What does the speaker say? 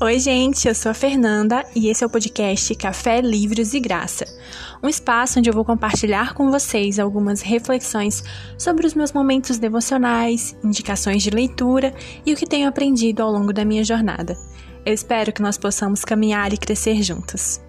Oi, gente, eu sou a Fernanda e esse é o podcast Café, Livros e Graça. Um espaço onde eu vou compartilhar com vocês algumas reflexões sobre os meus momentos devocionais, indicações de leitura e o que tenho aprendido ao longo da minha jornada. Eu espero que nós possamos caminhar e crescer juntos.